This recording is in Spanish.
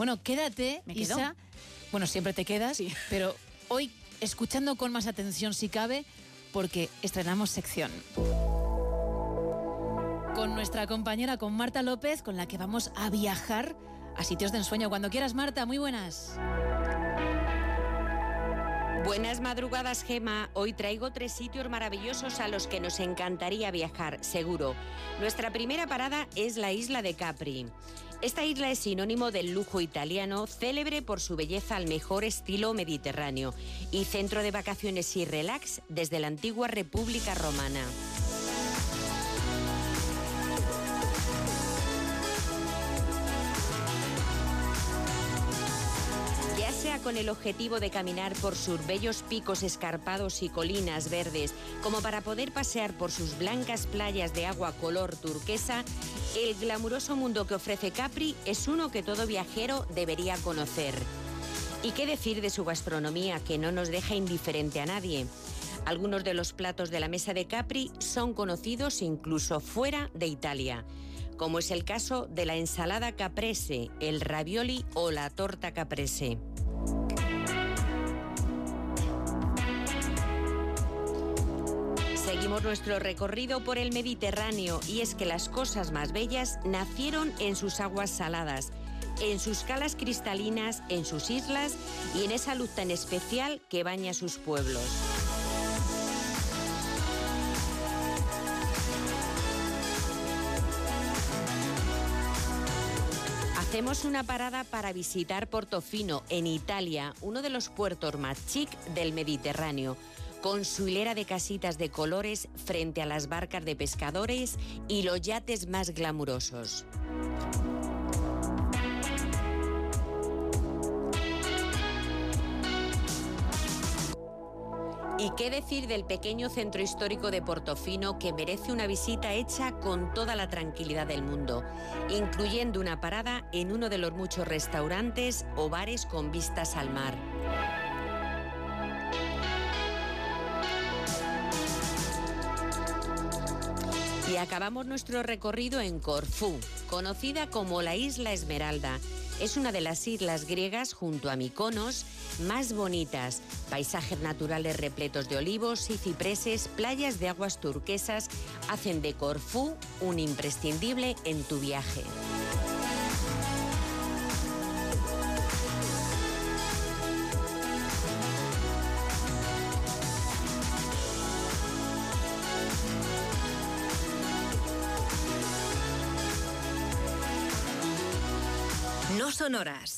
Bueno, quédate, Me quedo. Isa. Bueno, siempre te quedas, Sí. pero hoy escuchando con más atención si cabe, porque estrenamos sección. Con nuestra compañera, con Marta López, con la que vamos a viajar a sitios de ensueño. Cuando quieras, Marta, muy buenas. Buenas madrugadas, Gema. Hoy traigo tres sitios maravillosos a los que nos encantaría viajar, seguro. Nuestra primera parada es la isla de Capri. Esta isla es sinónimo del lujo italiano, célebre por su belleza al mejor estilo mediterráneo y centro de vacaciones y relax desde la antigua República Romana. Con el objetivo de caminar por sus bellos picos escarpados y colinas verdes, como para poder pasear por sus blancas playas de agua color turquesa, el glamuroso mundo que ofrece Capri es uno que todo viajero debería conocer. ¿Y qué decir de su gastronomía que no nos deja indiferente a nadie? Algunos de los platos de la mesa de Capri son conocidos incluso fuera de Italia, como es el caso de la ensalada caprese, el ravioli o la torta caprese. Seguimos nuestro recorrido por el Mediterráneo y es que las cosas más bellas nacieron en sus aguas saladas, en sus calas cristalinas, en sus islas y en esa luz tan especial que baña sus pueblos. Hacemos una parada para visitar Portofino, en Italia, uno de los puertos más chic del Mediterráneo, con su hilera de casitas de colores frente a las barcas de pescadores y los yates más glamurosos. ¿Y qué decir del pequeño centro histórico de Portofino que merece una visita hecha con toda la tranquilidad del mundo, incluyendo una parada en uno de los muchos restaurantes o bares con vistas al mar? Acabamos nuestro recorrido en Corfú, conocida como la Isla Esmeralda. Es una de las islas griegas junto a Mykonos más bonitas. Paisajes naturales repletos de olivos y cipreses, playas de aguas turquesas hacen de Corfú un imprescindible en tu viaje. No son horas.